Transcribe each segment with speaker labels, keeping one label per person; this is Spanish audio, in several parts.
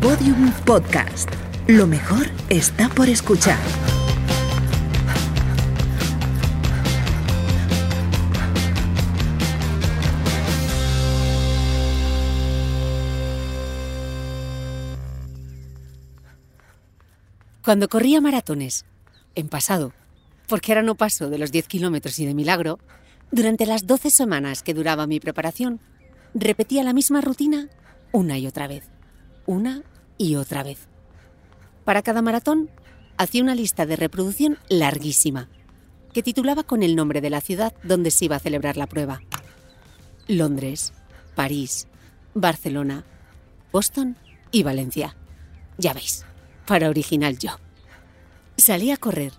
Speaker 1: Podium Podcast. Lo mejor está por escuchar.
Speaker 2: Cuando corría maratones, en pasado, porque ahora no paso de los 10 kilómetros y de milagro, durante las 12 semanas que duraba mi preparación, repetía la misma rutina una y otra vez, una y otra vez. Para cada maratón, hacía una lista de reproducción larguísima, que titulaba con el nombre de la ciudad donde se iba a celebrar la prueba. Londres, París, Barcelona, Boston y Valencia. Ya veis, para original yo. Salí a correr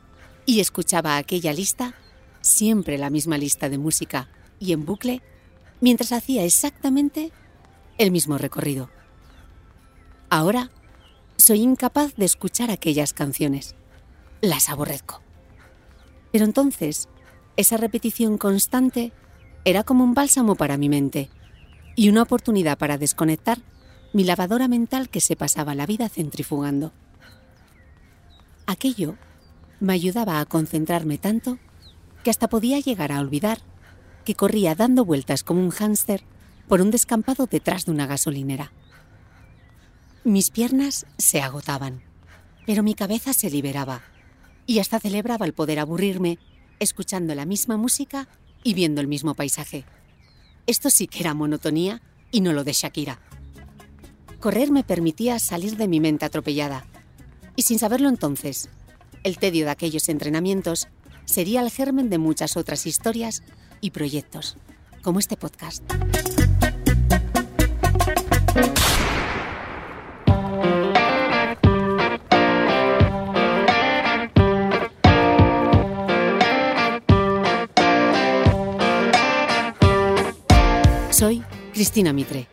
Speaker 2: y escuchaba aquella lista, siempre la misma lista de música y en bucle, mientras hacía exactamente el mismo recorrido. Ahora soy incapaz de escuchar aquellas canciones. Las aborrezco. Pero entonces, esa repetición constante era como un bálsamo para mi mente y una oportunidad para desconectar mi lavadora mental que se pasaba la vida centrifugando. Aquello me ayudaba a concentrarme tanto que hasta podía llegar a olvidar que corría dando vueltas como un hámster por un descampado detrás de una gasolinera. Mis piernas se agotaban, pero mi cabeza se liberaba y hasta celebraba el poder aburrirme escuchando la misma música y viendo el mismo paisaje. Esto sí que era monotonía y no lo de Shakira. Correr me permitía salir de mi mente atropellada y sin saberlo entonces, el tedio de aquellos entrenamientos sería el germen de muchas otras historias y proyectos, como este podcast. Soy Cristina Mitre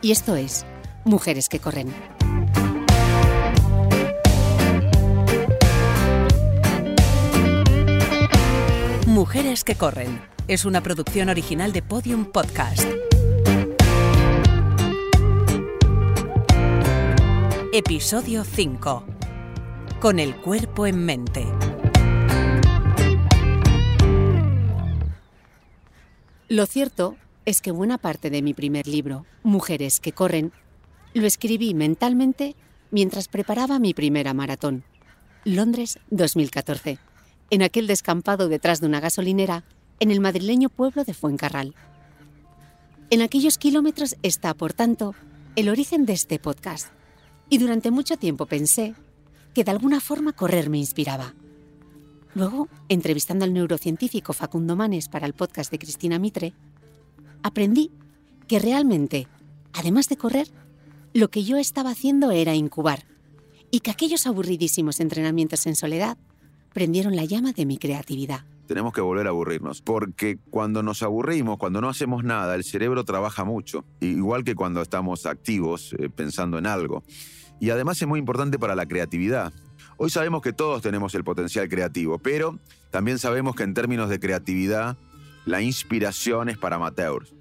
Speaker 2: y esto es Mujeres que Corren.
Speaker 1: Mujeres que corren es una producción original de Podium Podcast. Episodio 5. Con el cuerpo en mente.
Speaker 2: Lo cierto es que buena parte de mi primer libro, Mujeres que corren, lo escribí mentalmente mientras preparaba mi primera maratón, Londres 2014, en aquel descampado detrás de una gasolinera en el madrileño pueblo de Fuencarral. En aquellos kilómetros está, por tanto, el origen de este podcast, y durante mucho tiempo pensé que de alguna forma correr me inspiraba. Luego, entrevistando al neurocientífico Facundo Manes para el podcast de Cristina Mitre, aprendí que realmente, además de correr, lo que yo estaba haciendo era incubar y que aquellos aburridísimos entrenamientos en soledad prendieron la llama de mi creatividad.
Speaker 3: Tenemos que volver a aburrirnos, porque cuando nos aburrimos, cuando no hacemos nada, el cerebro trabaja mucho, igual que cuando estamos activos eh, pensando en algo. Y además es muy importante para la creatividad. Hoy sabemos que todos tenemos el potencial creativo, pero también sabemos que en términos de creatividad, la inspiración es para amateurs.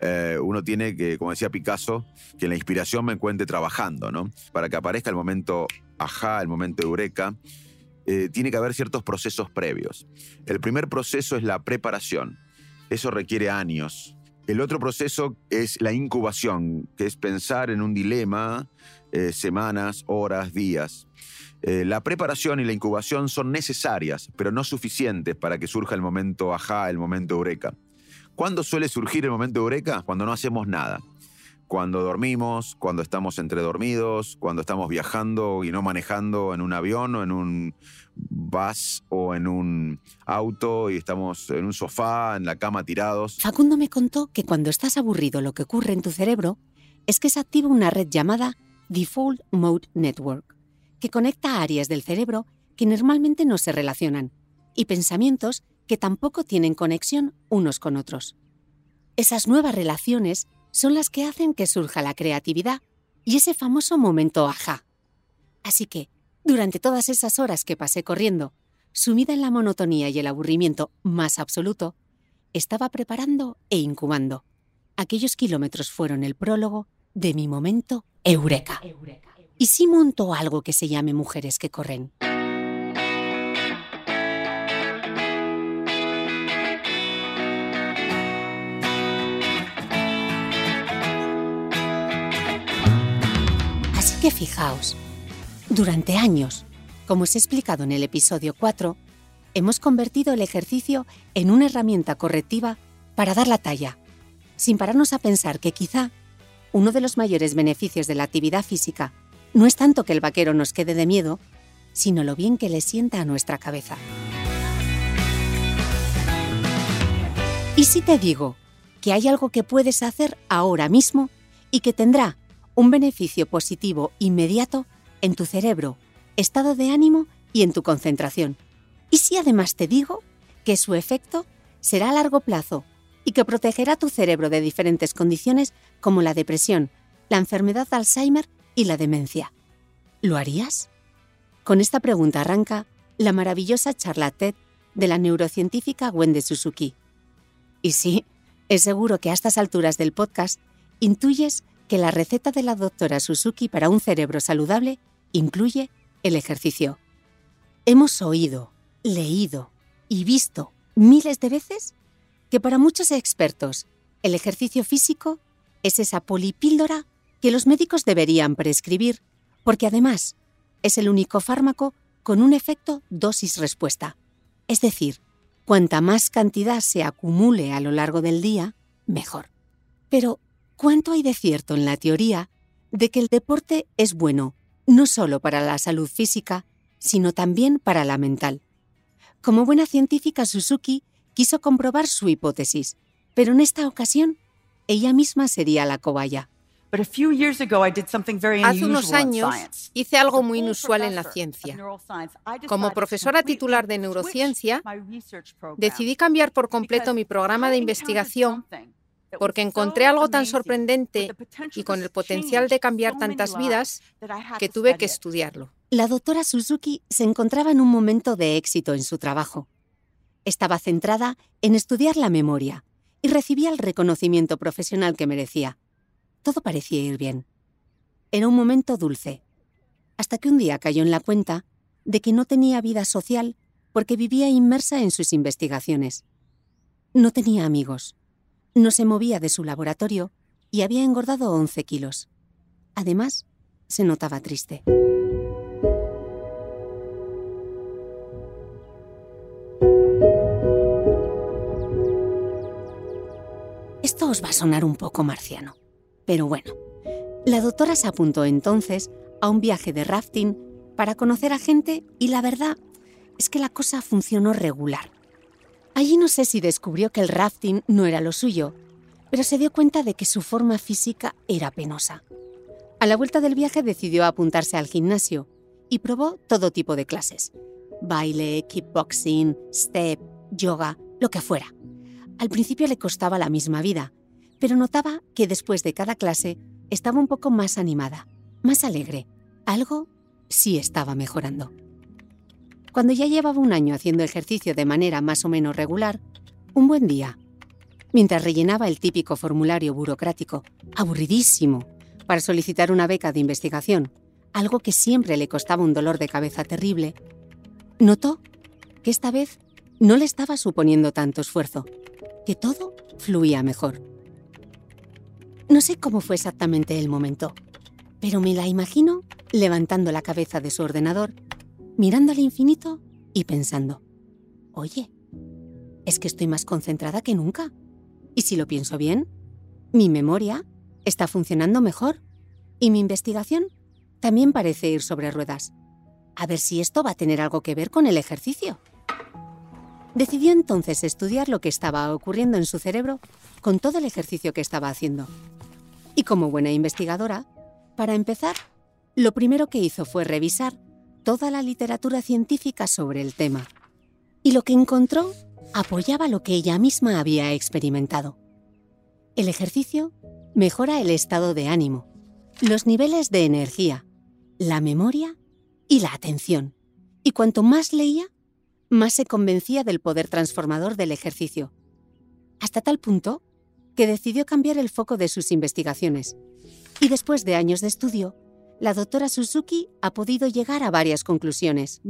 Speaker 3: Eh, uno tiene que, como decía Picasso, que la inspiración me encuentre trabajando, ¿no? Para que aparezca el momento ajá, el momento eureka, eh, tiene que haber ciertos procesos previos. El primer proceso es la preparación. Eso requiere años. El otro proceso es la incubación, que es pensar en un dilema, eh, semanas, horas, días. Eh, la preparación y la incubación son necesarias, pero no suficientes para que surja el momento ajá, el momento eureka. ¿Cuándo suele surgir el momento eureka? Cuando no hacemos nada cuando dormimos, cuando estamos entre dormidos, cuando estamos viajando y no manejando en un avión o en un bus o en un auto y estamos en un sofá, en la cama tirados.
Speaker 2: Facundo me contó que cuando estás aburrido lo que ocurre en tu cerebro es que se activa una red llamada Default Mode Network, que conecta áreas del cerebro que normalmente no se relacionan y pensamientos que tampoco tienen conexión unos con otros. Esas nuevas relaciones son las que hacen que surja la creatividad y ese famoso momento ajá. Así que, durante todas esas horas que pasé corriendo sumida en la monotonía y el aburrimiento más absoluto, estaba preparando e incubando. Aquellos kilómetros fueron el prólogo de mi momento eureka. ¿Y si monto algo que se llame Mujeres que Corren? Que fijaos, durante años, como os he explicado en el episodio 4, hemos convertido el ejercicio en una herramienta correctiva para dar la talla, sin pararnos a pensar que quizá uno de los mayores beneficios de la actividad física no es tanto que el vaquero nos quede de miedo, sino lo bien que le sienta a nuestra cabeza. ¿Y si te digo que hay algo que puedes hacer ahora mismo y que tendrá un beneficio positivo inmediato en tu cerebro, estado de ánimo y en tu concentración? ¿Y si además te digo que su efecto será a largo plazo y que protegerá tu cerebro de diferentes condiciones como la depresión, la enfermedad de Alzheimer y la demencia. ¿Lo harías? Con esta pregunta arranca la maravillosa charla TED de la neurocientífica Wendy Suzuki. Y sí, es seguro que a estas alturas del podcast intuyes que la receta de la doctora Suzuki para un cerebro saludable incluye el ejercicio. Hemos oído, leído y visto miles de veces que para muchos expertos el ejercicio físico es esa polipíldora que los médicos deberían prescribir, porque además es el único fármaco con un efecto dosis-respuesta. Es decir, cuanta más cantidad se acumule a lo largo del día, mejor. Pero, ¿cuánto hay de cierto en la teoría de que el deporte es bueno no solo para la salud física, sino también para la mental? Como buena científica, Suzuki quiso comprobar su hipótesis, pero en esta ocasión ella misma sería la cobaya.
Speaker 4: Hace unos años hice algo muy inusual en la ciencia. Como profesora titular de neurociencia, decidí cambiar por completo mi programa de investigación porque encontré algo tan sorprendente y con el potencial de cambiar tantas vidas que tuve que estudiarlo.
Speaker 2: La doctora Suzuki se encontraba en un momento de éxito en su trabajo. Estaba centrada en estudiar la memoria y recibía el reconocimiento profesional que merecía. Todo parecía ir bien. Era un momento dulce, hasta que un día cayó en la cuenta de que no tenía vida social porque vivía inmersa en sus investigaciones. No tenía amigos, no se movía de su laboratorio y había engordado 11 kilos. Además, se notaba triste. Esto os va a sonar un poco marciano. Pero bueno, la doctora se apuntó entonces a un viaje de rafting para conocer a gente y la verdad es que la cosa funcionó regular. Allí no sé si descubrió que el rafting no era lo suyo, pero se dio cuenta de que su forma física era penosa. A la vuelta del viaje decidió apuntarse al gimnasio y probó todo tipo de clases. Baile, kickboxing, step, yoga, lo que fuera. Al principio le costaba la misma vida, pero notaba que después de cada clase estaba un poco más animada, más alegre. Algo sí estaba mejorando. Cuando ya llevaba un año haciendo ejercicio de manera más o menos regular, un buen día, mientras rellenaba el típico formulario burocrático, aburridísimo, para solicitar una beca de investigación, algo que siempre le costaba un dolor de cabeza terrible, notó que esta vez no le estaba suponiendo tanto esfuerzo, que todo fluía mejor. No sé cómo fue exactamente el momento, pero me la imagino levantando la cabeza de su ordenador, mirando al infinito y pensando, oye, es que estoy más concentrada que nunca. Y si lo pienso bien, mi memoria está funcionando mejor y mi investigación también parece ir sobre ruedas. A ver si esto va a tener algo que ver con el ejercicio. Decidió entonces estudiar lo que estaba ocurriendo en su cerebro con todo el ejercicio que estaba haciendo. Y como buena investigadora, para empezar, lo primero que hizo fue revisar toda la literatura científica sobre el tema. Y lo que encontró apoyaba lo que ella misma había experimentado. El ejercicio mejora el estado de ánimo, los niveles de energía, la memoria y la atención. Y cuanto más leía, más se convencía del poder transformador del ejercicio, hasta tal punto que decidió cambiar el foco de sus investigaciones. Y después de años de estudio, la doctora Suzuki ha podido llegar a varias conclusiones.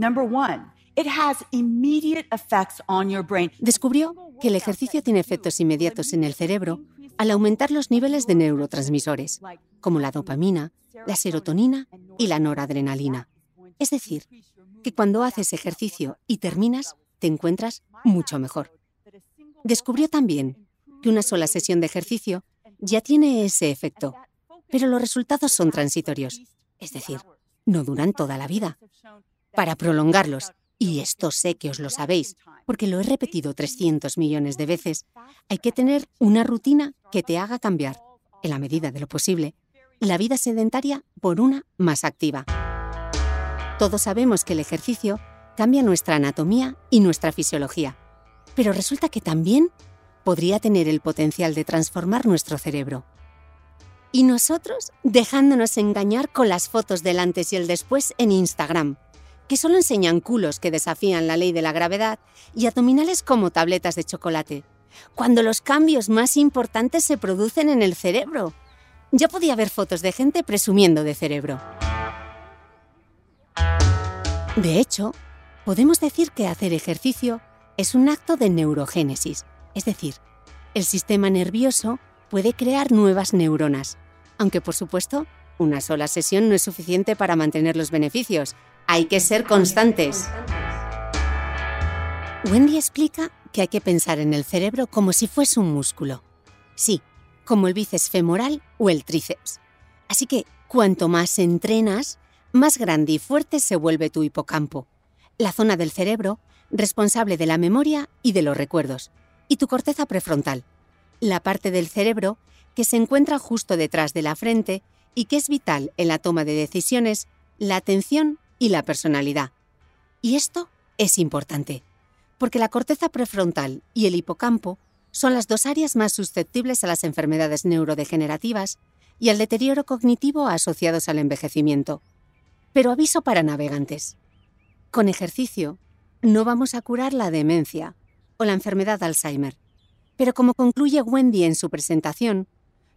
Speaker 2: Descubrió que el ejercicio tiene efectos inmediatos en el cerebro al aumentar los niveles de neurotransmisores, como la dopamina, la serotonina y la noradrenalina. Es decir, que cuando haces ejercicio y terminas, te encuentras mucho mejor. Descubrió también que una sola sesión de ejercicio ya tiene ese efecto, pero los resultados son transitorios, es decir, no duran toda la vida. Para prolongarlos, y esto sé que os lo sabéis, porque lo he repetido 300 millones de veces, hay que tener una rutina que te haga cambiar, en la medida de lo posible, la vida sedentaria por una más activa. Todos sabemos que el ejercicio cambia nuestra anatomía y nuestra fisiología, pero resulta que también podría tener el potencial de transformar nuestro cerebro. Y nosotros dejándonos engañar con las fotos del antes y el después en Instagram, que solo enseñan culos que desafían la ley de la gravedad y abdominales como tabletas de chocolate, cuando los cambios más importantes se producen en el cerebro. Ya podía ver fotos de gente presumiendo de cerebro. De hecho, podemos decir que hacer ejercicio es un acto de neurogénesis, es decir, el sistema nervioso puede crear nuevas neuronas, aunque por supuesto, una sola sesión no es suficiente para mantener los beneficios, hay que ser constantes. Wendy explica que hay que pensar en el cerebro como si fuese un músculo. Sí, como el bíceps femoral o el tríceps. Así que cuanto más entrenas, más grande y fuerte se vuelve tu hipocampo, la zona del cerebro responsable de la memoria y de los recuerdos, y tu corteza prefrontal, la parte del cerebro que se encuentra justo detrás de la frente y que es vital en la toma de decisiones, la atención y la personalidad. Y esto es importante, porque la corteza prefrontal y el hipocampo son las dos áreas más susceptibles a las enfermedades neurodegenerativas y al deterioro cognitivo asociados al envejecimiento. Pero aviso para navegantes. Con ejercicio, no vamos a curar la demencia o la enfermedad de Alzheimer. Pero como concluye Wendy en su presentación,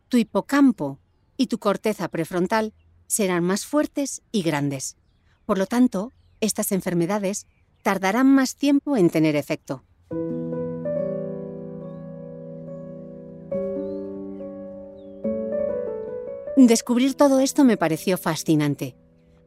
Speaker 2: tu hipocampo y tu corteza prefrontal serán más fuertes y grandes. Por lo tanto, estas enfermedades tardarán más tiempo en tener efecto. Descubrir todo esto me pareció fascinante.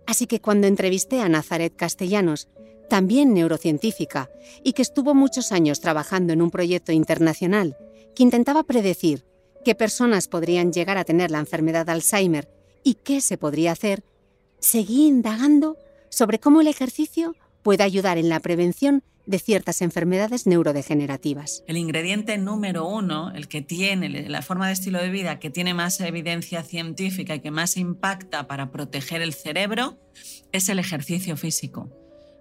Speaker 2: Así que cuando entrevisté a Nazaret Castellanos, también neurocientífica, y que estuvo muchos años trabajando en un proyecto internacional que intentaba predecir qué personas podrían llegar a tener la enfermedad de Alzheimer y qué se podría hacer, seguí indagando sobre cómo el ejercicio puede ayudar en la prevención de ciertas enfermedades neurodegenerativas.
Speaker 5: El ingrediente número uno, el que tiene la forma de estilo de vida que tiene más evidencia científica y que más impacta para proteger el cerebro, es el ejercicio físico,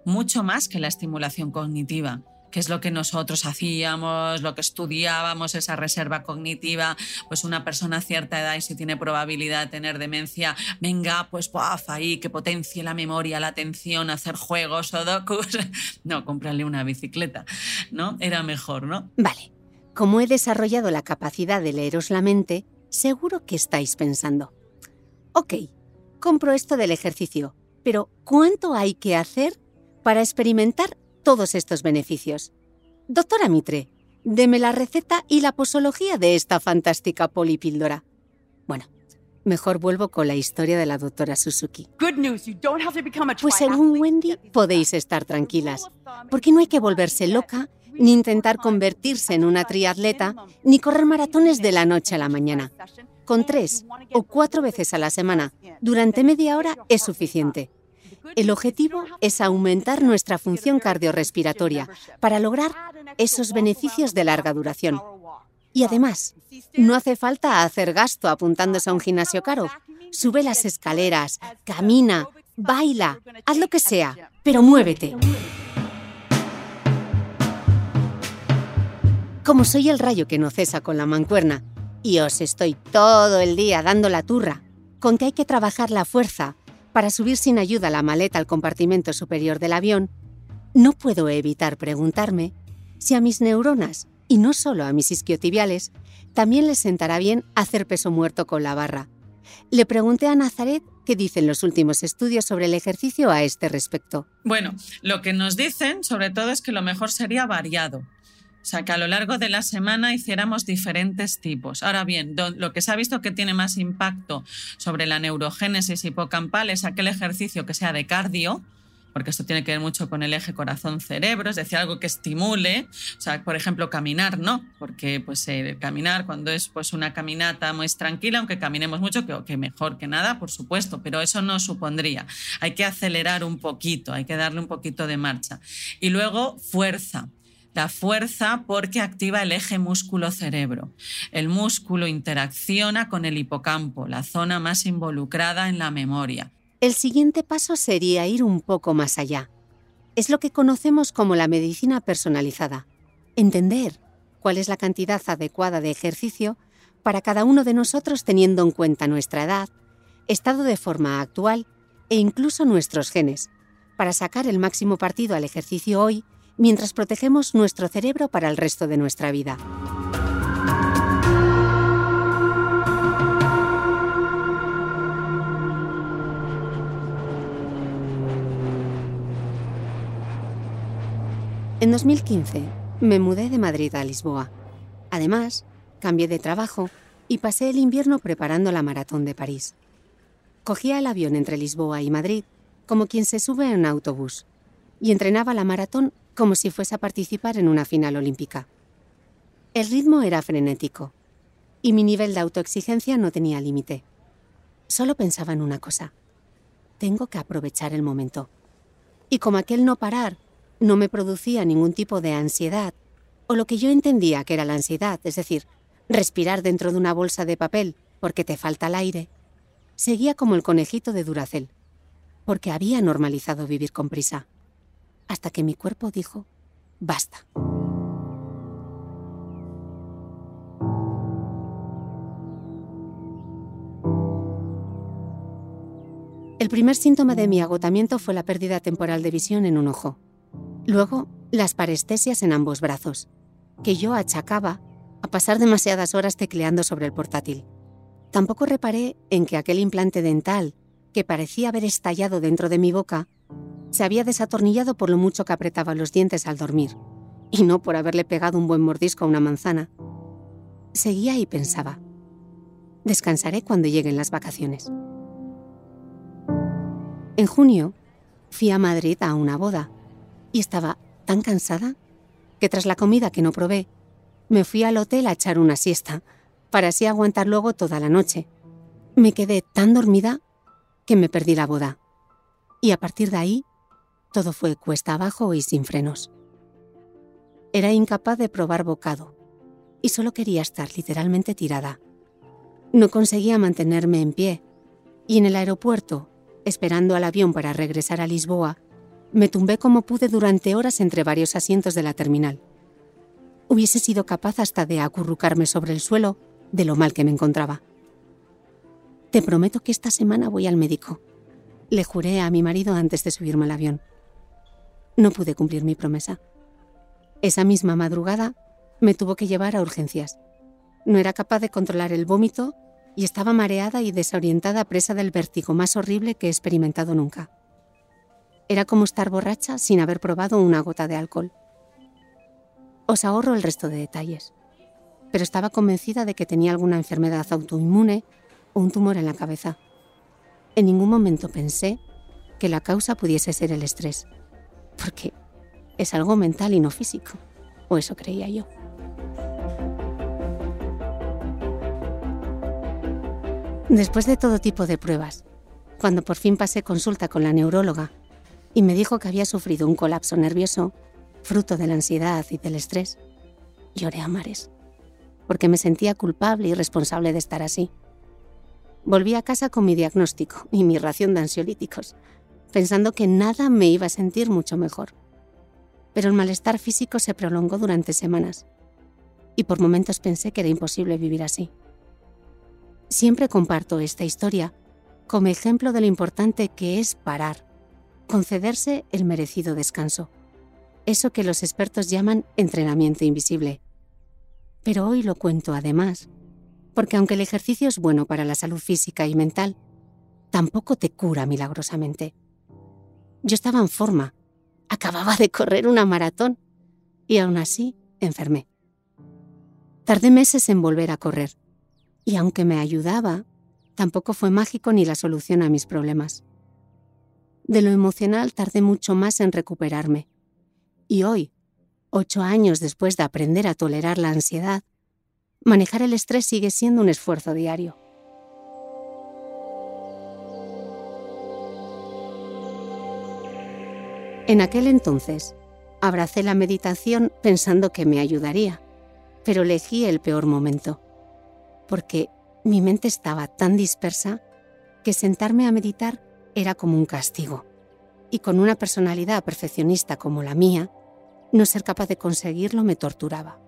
Speaker 5: mucho más que la estimulación cognitiva que es lo que nosotros hacíamos, lo que estudiábamos, esa reserva cognitiva, pues una persona a cierta edad y si tiene probabilidad de tener demencia, venga, pues puaf, ahí que potencie la memoria, la atención, hacer juegos o docus. No, cómprale una bicicleta, ¿no? Era mejor, ¿no?
Speaker 2: Vale. Como he desarrollado la capacidad de leeros la mente, seguro que estáis pensando. Ok, compro esto del ejercicio, pero ¿cuánto hay que hacer para experimentar todos estos beneficios. Doctora Mitre, deme la receta y la posología de esta fantástica polipíldora. Bueno, mejor vuelvo con la historia de la doctora Suzuki. Pues según Wendy, podéis estar tranquilas, porque no hay que volverse loca, ni intentar convertirse en una triatleta, ni correr maratones de la noche a la mañana. Con tres o cuatro veces a la semana, durante media hora, es suficiente. El objetivo es aumentar nuestra función cardiorrespiratoria para lograr esos beneficios de larga duración. Y además, no hace falta hacer gasto apuntándose a un gimnasio caro. Sube las escaleras, camina, baila, haz lo que sea, pero muévete. Como soy el rayo que no cesa con la mancuerna y os estoy todo el día dando la turra con que hay que trabajar la fuerza para subir sin ayuda la maleta al compartimento superior del avión, no puedo evitar preguntarme si a mis neuronas, y no solo a mis isquiotibiales, también les sentará bien hacer peso muerto con la barra. Le pregunté a Nazaret qué dicen los últimos estudios sobre el ejercicio a este respecto.
Speaker 5: Bueno, lo que nos dicen sobre todo es que lo mejor sería variado. O sea, que a lo largo de la semana hiciéramos diferentes tipos. Ahora bien, lo que se ha visto que tiene más impacto sobre la neurogénesis hipocampal es aquel ejercicio que sea de cardio, porque esto tiene que ver mucho con el eje corazón-cerebro, es decir, algo que estimule, o sea, por ejemplo, caminar, no, porque pues eh, caminar cuando es pues una caminata muy tranquila, aunque caminemos mucho, que, que mejor que nada, por supuesto, pero eso no supondría. Hay que acelerar un poquito, hay que darle un poquito de marcha. Y luego, fuerza. La fuerza porque activa el eje músculo-cerebro. El músculo interacciona con el hipocampo, la zona más involucrada en la memoria.
Speaker 2: El siguiente paso sería ir un poco más allá. Es lo que conocemos como la medicina personalizada. Entender cuál es la cantidad adecuada de ejercicio para cada uno de nosotros teniendo en cuenta nuestra edad, estado de forma actual e incluso nuestros genes, para sacar el máximo partido al ejercicio hoy mientras protegemos nuestro cerebro para el resto de nuestra vida. En 2015 me mudé de Madrid a Lisboa. Además, cambié de trabajo y pasé el invierno preparando la maratón de París. Cogía el avión entre Lisboa y Madrid como quien se sube en un autobús y entrenaba la maratón como si fuese a participar en una final olímpica. El ritmo era frenético y mi nivel de autoexigencia no tenía límite. Solo pensaba en una cosa. Tengo que aprovechar el momento. Y como aquel no parar no me producía ningún tipo de ansiedad, o lo que yo entendía que era la ansiedad, es decir, respirar dentro de una bolsa de papel porque te falta el aire, seguía como el conejito de Duracel, porque había normalizado vivir con prisa hasta que mi cuerpo dijo, basta. El primer síntoma de mi agotamiento fue la pérdida temporal de visión en un ojo. Luego, las parestesias en ambos brazos, que yo achacaba a pasar demasiadas horas tecleando sobre el portátil. Tampoco reparé en que aquel implante dental, que parecía haber estallado dentro de mi boca, se había desatornillado por lo mucho que apretaba los dientes al dormir, y no por haberle pegado un buen mordisco a una manzana. Seguía y pensaba, descansaré cuando lleguen las vacaciones. En junio, fui a Madrid a una boda, y estaba tan cansada que tras la comida que no probé, me fui al hotel a echar una siesta, para así aguantar luego toda la noche. Me quedé tan dormida que me perdí la boda. Y a partir de ahí todo fue cuesta abajo y sin frenos. Era incapaz de probar bocado y solo quería estar literalmente tirada. No conseguía mantenerme en pie y en el aeropuerto, esperando al avión para regresar a Lisboa, me tumbé como pude durante horas entre varios asientos de la terminal. Hubiese sido capaz hasta de acurrucarme sobre el suelo de lo mal que me encontraba. Te prometo que esta semana voy al médico, le juré a mi marido antes de subirme al avión no pude cumplir mi promesa. Esa misma madrugada me tuvo que llevar a urgencias. No era capaz de controlar el vómito y estaba mareada y desorientada presa del vértigo más horrible que he experimentado nunca. Era como estar borracha sin haber probado una gota de alcohol. Os ahorro el resto de detalles, pero estaba convencida de que tenía alguna enfermedad autoinmune o un tumor en la cabeza. En ningún momento pensé que la causa pudiese ser el estrés porque es algo mental y no físico, o eso creía yo. Después de todo tipo de pruebas, cuando por fin pasé consulta con la neuróloga y me dijo que había sufrido un colapso nervioso, fruto de la ansiedad y del estrés, lloré a mares, porque me sentía culpable y responsable de estar así. Volví a casa con mi diagnóstico y mi ración de ansiolíticos, pensando que nada me iba a sentir mucho mejor. Pero el malestar físico se prolongó durante semanas y por momentos pensé que era imposible vivir así. Siempre comparto esta historia como ejemplo de lo importante que es parar, concederse el merecido descanso, eso que los expertos llaman entrenamiento invisible. Pero hoy lo cuento además, porque aunque el ejercicio es bueno para la salud física y mental, tampoco te cura milagrosamente. Yo estaba en forma, acababa de correr una maratón y aún así enfermé. Tardé meses en volver a correr y aunque me ayudaba, tampoco fue mágico ni la solución a mis problemas. De lo emocional tardé mucho más en recuperarme. Y hoy, ocho años después de aprender a tolerar la ansiedad, manejar el estrés sigue siendo un esfuerzo diario. En aquel entonces, abracé la meditación pensando que me ayudaría, pero elegí el peor momento, porque mi mente estaba tan dispersa que sentarme a meditar era como un castigo. Y con una personalidad perfeccionista como la mía, no ser capaz de conseguirlo me torturaba.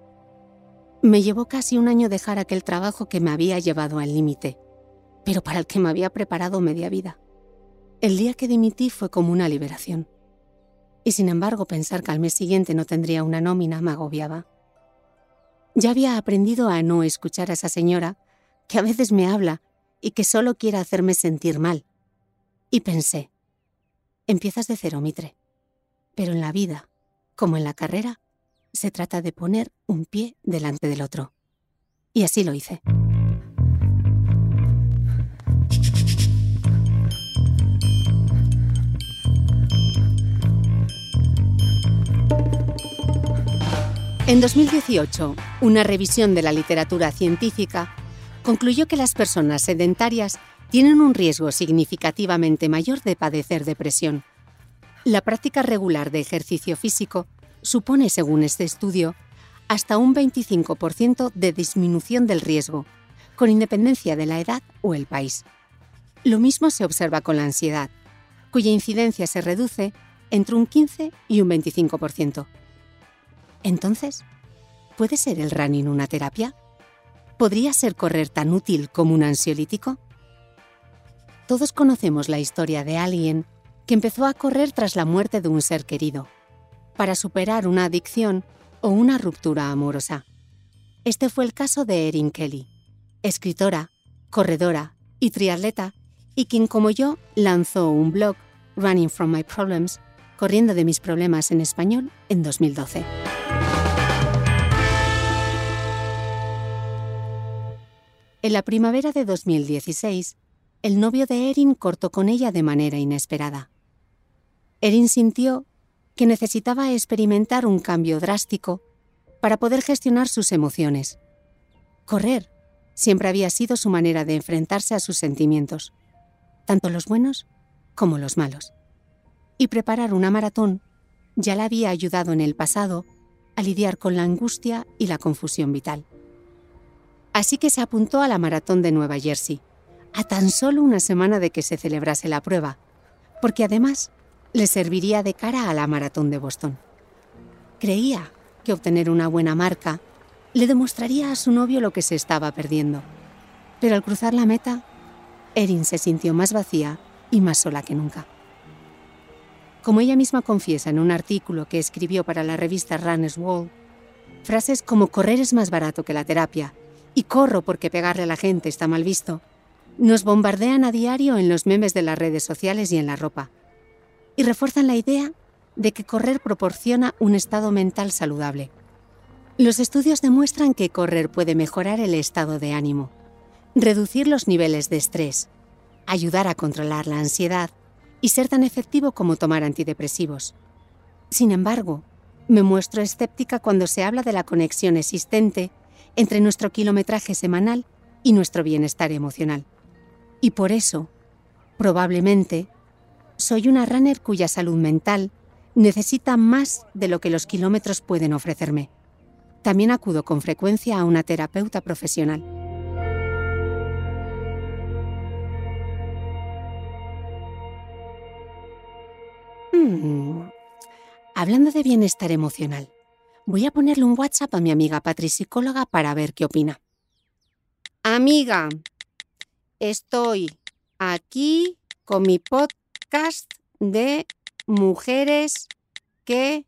Speaker 2: Me llevó casi un año dejar aquel trabajo que me había llevado al límite, pero para el que me había preparado media vida. El día que dimití fue como una liberación. Y sin embargo pensar que al mes siguiente no tendría una nómina me agobiaba. Ya había aprendido a no escuchar a esa señora que a veces me habla y que solo quiere hacerme sentir mal, y pensé, empiezas de cero, Mitre. Pero en la vida, como en la carrera, se trata de poner un pie delante del otro. Y así lo hice. En 2018, una revisión de la literatura científica concluyó que las personas sedentarias tienen un riesgo significativamente mayor de padecer depresión. La práctica regular de ejercicio físico supone, según este estudio, hasta un 25% de disminución del riesgo, con independencia de la edad o el país. Lo mismo se observa con la ansiedad, cuya incidencia se reduce entre un 15 y un 25%. Entonces, ¿puede ser el running una terapia? ¿Podría ser correr tan útil como un ansiolítico? Todos conocemos la historia de alguien que empezó a correr tras la muerte de un ser querido, para superar una adicción o una ruptura amorosa. Este fue el caso de Erin Kelly, escritora, corredora y triatleta, y quien como yo lanzó un blog, Running from My Problems, corriendo de mis problemas en español, en 2012. En la primavera de 2016, el novio de Erin cortó con ella de manera inesperada. Erin sintió que necesitaba experimentar un cambio drástico para poder gestionar sus emociones. Correr siempre había sido su manera de enfrentarse a sus sentimientos, tanto los buenos como los malos. Y preparar una maratón ya la había ayudado en el pasado a lidiar con la angustia y la confusión vital. Así que se apuntó a la maratón de Nueva Jersey a tan solo una semana de que se celebrase la prueba, porque además le serviría de cara a la maratón de Boston. Creía que obtener una buena marca le demostraría a su novio lo que se estaba perdiendo. Pero al cruzar la meta, Erin se sintió más vacía y más sola que nunca. Como ella misma confiesa en un artículo que escribió para la revista Runner's World, frases como correr es más barato que la terapia y corro porque pegarle a la gente está mal visto nos bombardean a diario en los memes de las redes sociales y en la ropa, y refuerzan la idea de que correr proporciona un estado mental saludable. Los estudios demuestran que correr puede mejorar el estado de ánimo, reducir los niveles de estrés, ayudar a controlar la ansiedad y ser tan efectivo como tomar antidepresivos. Sin embargo, me muestro escéptica cuando se habla de la conexión existente entre nuestro kilometraje semanal y nuestro bienestar emocional. Y por eso, probablemente, soy una runner cuya salud mental necesita más de lo que los kilómetros pueden ofrecerme. También acudo con frecuencia a una terapeuta profesional. Hmm. Hablando de bienestar emocional, voy a ponerle un WhatsApp a mi amiga Patri Psicóloga para ver qué opina. Amiga, estoy aquí con mi podcast de mujeres que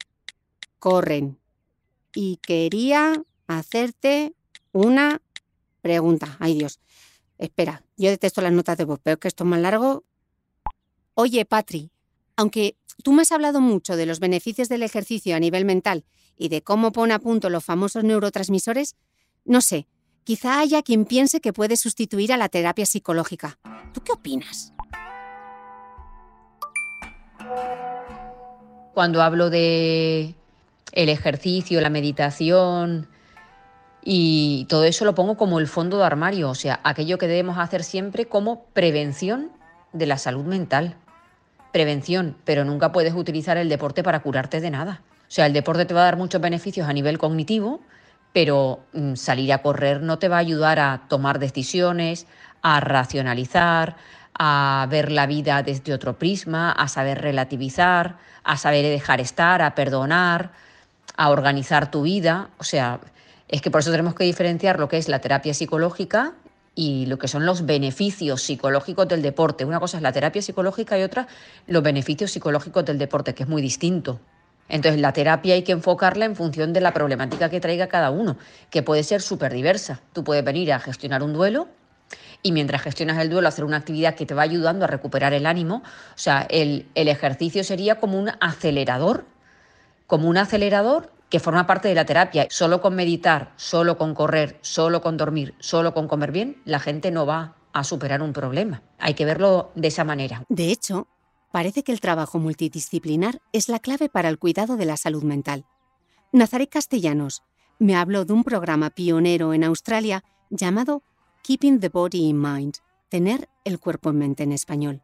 Speaker 2: corren. Y quería hacerte una pregunta. Ay Dios. Espera, yo detesto las notas de voz, pero es que esto es más largo. Oye, Patri, aunque tú me has hablado mucho de los beneficios del ejercicio a nivel mental y de cómo pone a punto los famosos neurotransmisores, no sé, quizá haya quien piense que puede sustituir a la terapia psicológica. ¿Tú qué opinas?
Speaker 6: Cuando hablo de el ejercicio, la meditación y todo eso lo pongo como el fondo de armario, o sea, aquello que debemos hacer siempre como prevención de la salud mental. Prevención, pero nunca puedes utilizar el deporte para curarte de nada. O sea, el deporte te va a dar muchos beneficios a nivel cognitivo, pero mm, salir a correr no te va a ayudar a tomar decisiones, a racionalizar, a ver la vida desde otro prisma, a saber relativizar, a saber dejar estar, a perdonar, a organizar tu vida. O sea, es que por eso tenemos que diferenciar lo que es la terapia psicológica y lo que son los beneficios psicológicos del deporte. Una cosa es la terapia psicológica y otra los beneficios psicológicos del deporte, que es muy distinto. Entonces la terapia hay que enfocarla en función de la problemática que traiga cada uno, que puede ser súper diversa. Tú puedes venir a gestionar un duelo y mientras gestionas el duelo hacer una actividad que te va ayudando a recuperar el ánimo. O sea, el, el ejercicio sería como un acelerador, como un acelerador que forma parte de la terapia. Solo con meditar, solo con correr, solo con dormir, solo con comer bien, la gente no va a superar un problema. Hay que verlo de esa manera.
Speaker 2: De hecho, parece que el trabajo multidisciplinar es la clave para el cuidado de la salud mental. Nazaret Castellanos me habló de un programa pionero en Australia llamado Keeping the Body in Mind, tener el cuerpo en mente en español.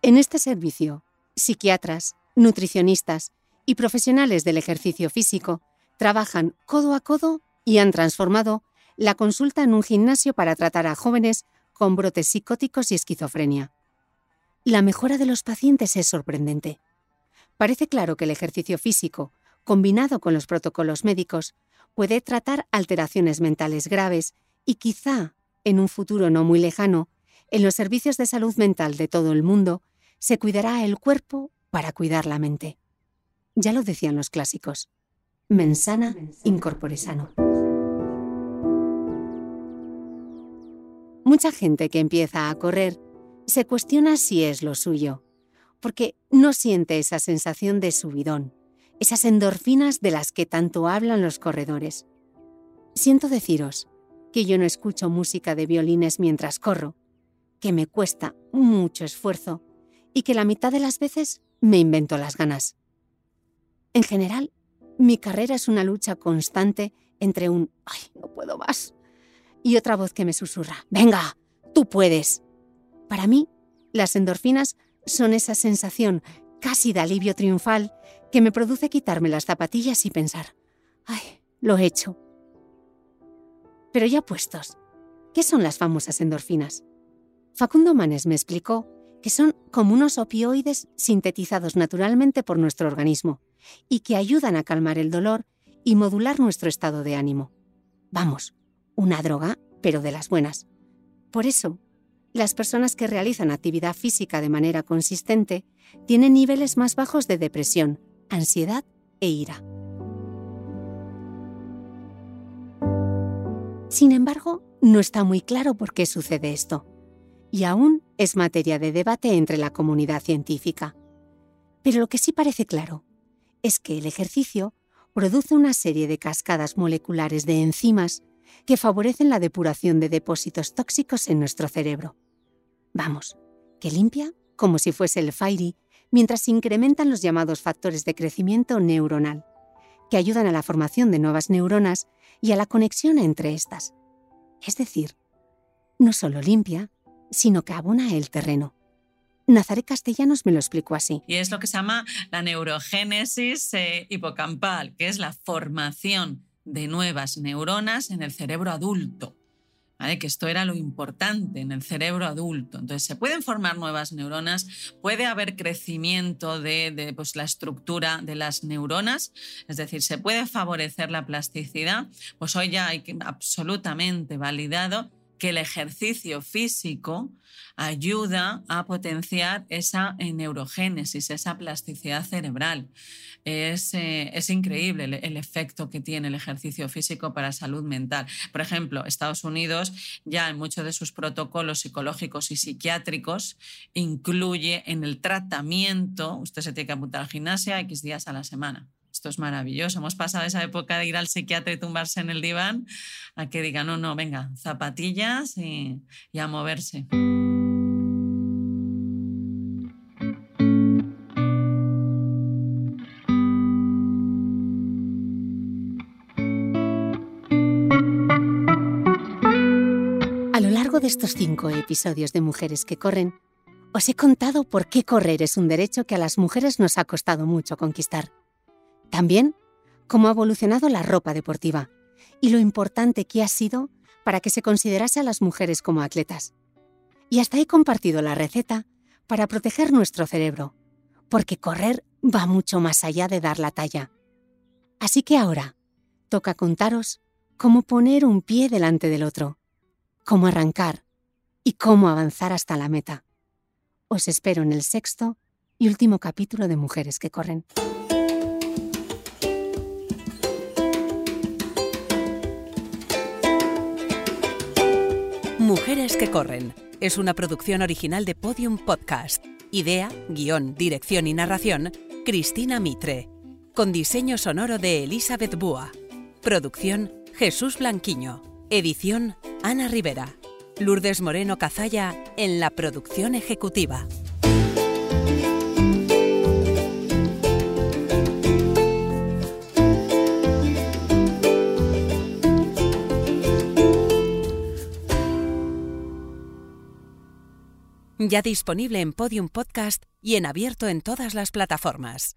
Speaker 2: En este servicio, psiquiatras, nutricionistas y profesionales del ejercicio físico trabajan codo a codo y han transformado la consulta en un gimnasio para tratar a jóvenes con brotes psicóticos y esquizofrenia. La mejora de los pacientes es sorprendente. Parece claro que el ejercicio físico, combinado con los protocolos médicos, puede tratar alteraciones mentales graves y quizá en un futuro no muy lejano, en los servicios de salud mental de todo el mundo, se cuidará el cuerpo para cuidar la mente. Ya lo decían los clásicos. Mensana incorpore sano. Mucha gente que empieza a correr se cuestiona si es lo suyo, porque no siente esa sensación de subidón, esas endorfinas de las que tanto hablan los corredores. Siento deciros que yo no escucho música de violines mientras corro, que me cuesta mucho esfuerzo y que la mitad de las veces me invento las ganas. En general, mi carrera es una lucha constante entre un ¡ay, no puedo más! y otra voz que me susurra ¡venga, tú puedes! Para mí, las endorfinas son esa sensación casi de alivio triunfal que me produce quitarme las zapatillas y pensar ¡ay, lo he hecho! Pero ya puestos, ¿qué son las famosas endorfinas? Facundo Manes me explicó que son como unos opioides sintetizados naturalmente por nuestro organismo y que ayudan a calmar el dolor y modular nuestro estado de ánimo. Vamos, una droga, pero de las buenas. Por eso, las personas que realizan actividad física de manera consistente tienen niveles más bajos de depresión, ansiedad e ira. Sin embargo, no está muy claro por qué sucede esto, y aún es materia de debate entre la comunidad científica. Pero lo que sí parece claro es que el ejercicio produce una serie de cascadas moleculares de enzimas que favorecen la depuración de depósitos tóxicos en nuestro cerebro. Vamos, que limpia como si fuese el FAIRI, mientras se incrementan los llamados factores de crecimiento neuronal, que ayudan a la formación de nuevas neuronas y a la conexión entre estas. Es decir, no solo limpia, sino que abona el terreno. Nazaret Castellanos me lo explicó así.
Speaker 5: Y es lo que se llama la neurogénesis eh, hipocampal, que es la formación de nuevas neuronas en el cerebro adulto que esto era lo importante en el cerebro adulto. Entonces, se pueden formar nuevas neuronas, puede haber crecimiento de, pues, la estructura de las neuronas, es decir, se puede favorecer la plasticidad. Pues hoy ya hay absolutamente validado que el ejercicio físico ayuda a potenciar esa neurogénesis, esa plasticidad cerebral. Es, eh, increíble el, efecto que tiene el ejercicio físico para salud mental. Por ejemplo, Estados Unidos ya en muchos de sus protocolos psicológicos y psiquiátricos incluye en el tratamiento, usted se tiene que apuntar al gimnasia X días a la semana. Esto es maravilloso. Hemos pasado esa época de ir al psiquiatra y tumbarse en el diván a que diga, no, no, venga, zapatillas y, y a moverse.
Speaker 2: A lo largo de estos cinco episodios de Mujeres que Corren, os he contado por qué correr es un derecho que a las mujeres nos ha costado mucho conquistar. También cómo ha evolucionado la ropa deportiva y lo importante que ha sido para que se considerase a las mujeres como atletas. Y hasta he compartido la receta para proteger nuestro cerebro, porque correr va mucho más allá de dar la talla. Así que ahora toca contaros cómo poner un pie delante del otro, cómo arrancar y cómo avanzar hasta la meta. Os espero en el sexto y último capítulo de Mujeres que Corren.
Speaker 1: Mujeres que corren es una producción original de Podium Podcast. Idea, guion, dirección y narración, Cristina Mitre. Con diseño sonoro de Elizabeth Búa. Producción, Jesús Blanquiño. Edición, Ana Rivera. Lourdes Moreno Cazalla en la producción ejecutiva. Ya disponible en Podium Podcast y en abierto en todas las plataformas.